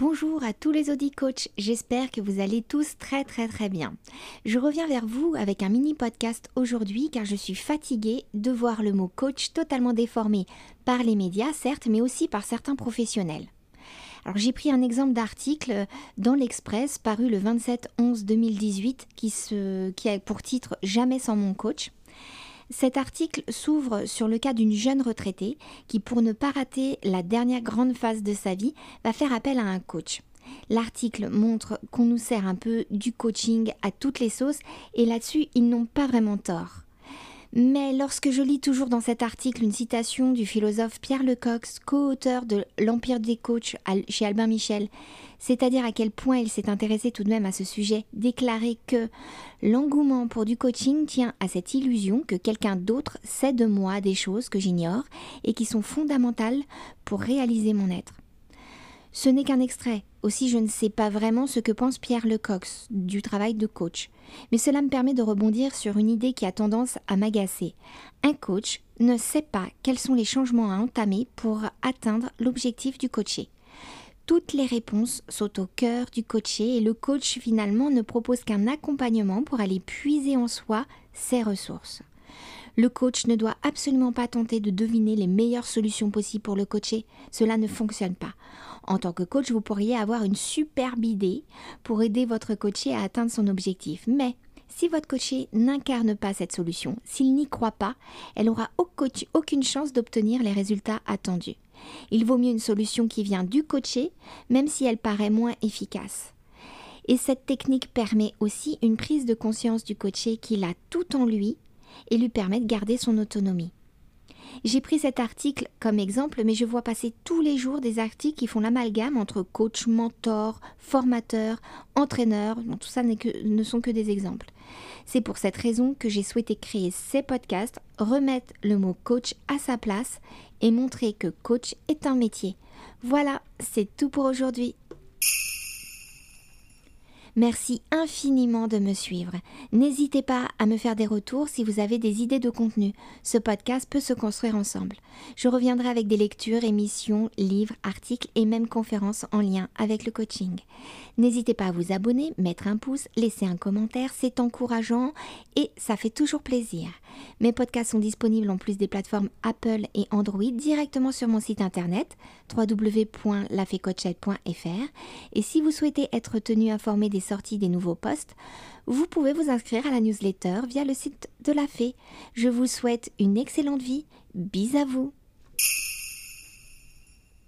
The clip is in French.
Bonjour à tous les Audi Coach, j'espère que vous allez tous très très très bien. Je reviens vers vous avec un mini podcast aujourd'hui car je suis fatiguée de voir le mot coach totalement déformé par les médias certes mais aussi par certains professionnels. Alors j'ai pris un exemple d'article dans l'Express paru le 27 11 2018 qui, a pour titre Jamais sans mon coach. Cet article s'ouvre sur le cas d'une jeune retraitée qui, pour ne pas rater la dernière grande phase de sa vie, va faire appel à un coach. L'article montre qu'on nous sert un peu du coaching à toutes les sauces et là-dessus, ils n'ont pas vraiment tort. Mais lorsque je lis toujours dans cet article une citation du philosophe Pierre Lecoq, co-auteur de L'Empire des coachs chez Albin Michel, c'est-à-dire à quel point il s'est intéressé tout de même à ce sujet, déclarer que l'engouement pour du coaching tient à cette illusion que quelqu'un d'autre sait de moi des choses que j'ignore et qui sont fondamentales pour réaliser mon être. Ce n'est qu'un extrait, aussi je ne sais pas vraiment ce que pense Pierre Lecoq du travail de coach, mais cela me permet de rebondir sur une idée qui a tendance à m'agacer. Un coach ne sait pas quels sont les changements à entamer pour atteindre l'objectif du coaché. Toutes les réponses sont au cœur du coaché et le coach finalement ne propose qu'un accompagnement pour aller puiser en soi ses ressources. Le coach ne doit absolument pas tenter de deviner les meilleures solutions possibles pour le coaché. Cela ne fonctionne pas. En tant que coach, vous pourriez avoir une superbe idée pour aider votre coaché à atteindre son objectif. Mais si votre coaché n'incarne pas cette solution, s'il n'y croit pas, elle n'aura aucune chance d'obtenir les résultats attendus. Il vaut mieux une solution qui vient du coaché, même si elle paraît moins efficace. Et cette technique permet aussi une prise de conscience du coaché qu'il a tout en lui et lui permet de garder son autonomie. J'ai pris cet article comme exemple, mais je vois passer tous les jours des articles qui font l'amalgame entre coach, mentor, formateur, entraîneur. tout ça ne sont que des exemples. C'est pour cette raison que j'ai souhaité créer ces podcasts, remettre le mot coach à sa place et montrer que coach est un métier. Voilà, c'est tout pour aujourd'hui. Merci infiniment de me suivre. N'hésitez pas à me faire des retours si vous avez des idées de contenu. Ce podcast peut se construire ensemble. Je reviendrai avec des lectures, émissions, livres, articles et même conférences en lien avec le coaching. N'hésitez pas à vous abonner, mettre un pouce, laisser un commentaire, c'est encourageant et ça fait toujours plaisir. Mes podcasts sont disponibles en plus des plateformes Apple et Android directement sur mon site internet www.lafecoachette.fr et si vous souhaitez être tenu informé des sorties des nouveaux posts, vous pouvez vous inscrire à la newsletter via le site de la Fée. Je vous souhaite une excellente vie. Bis à vous.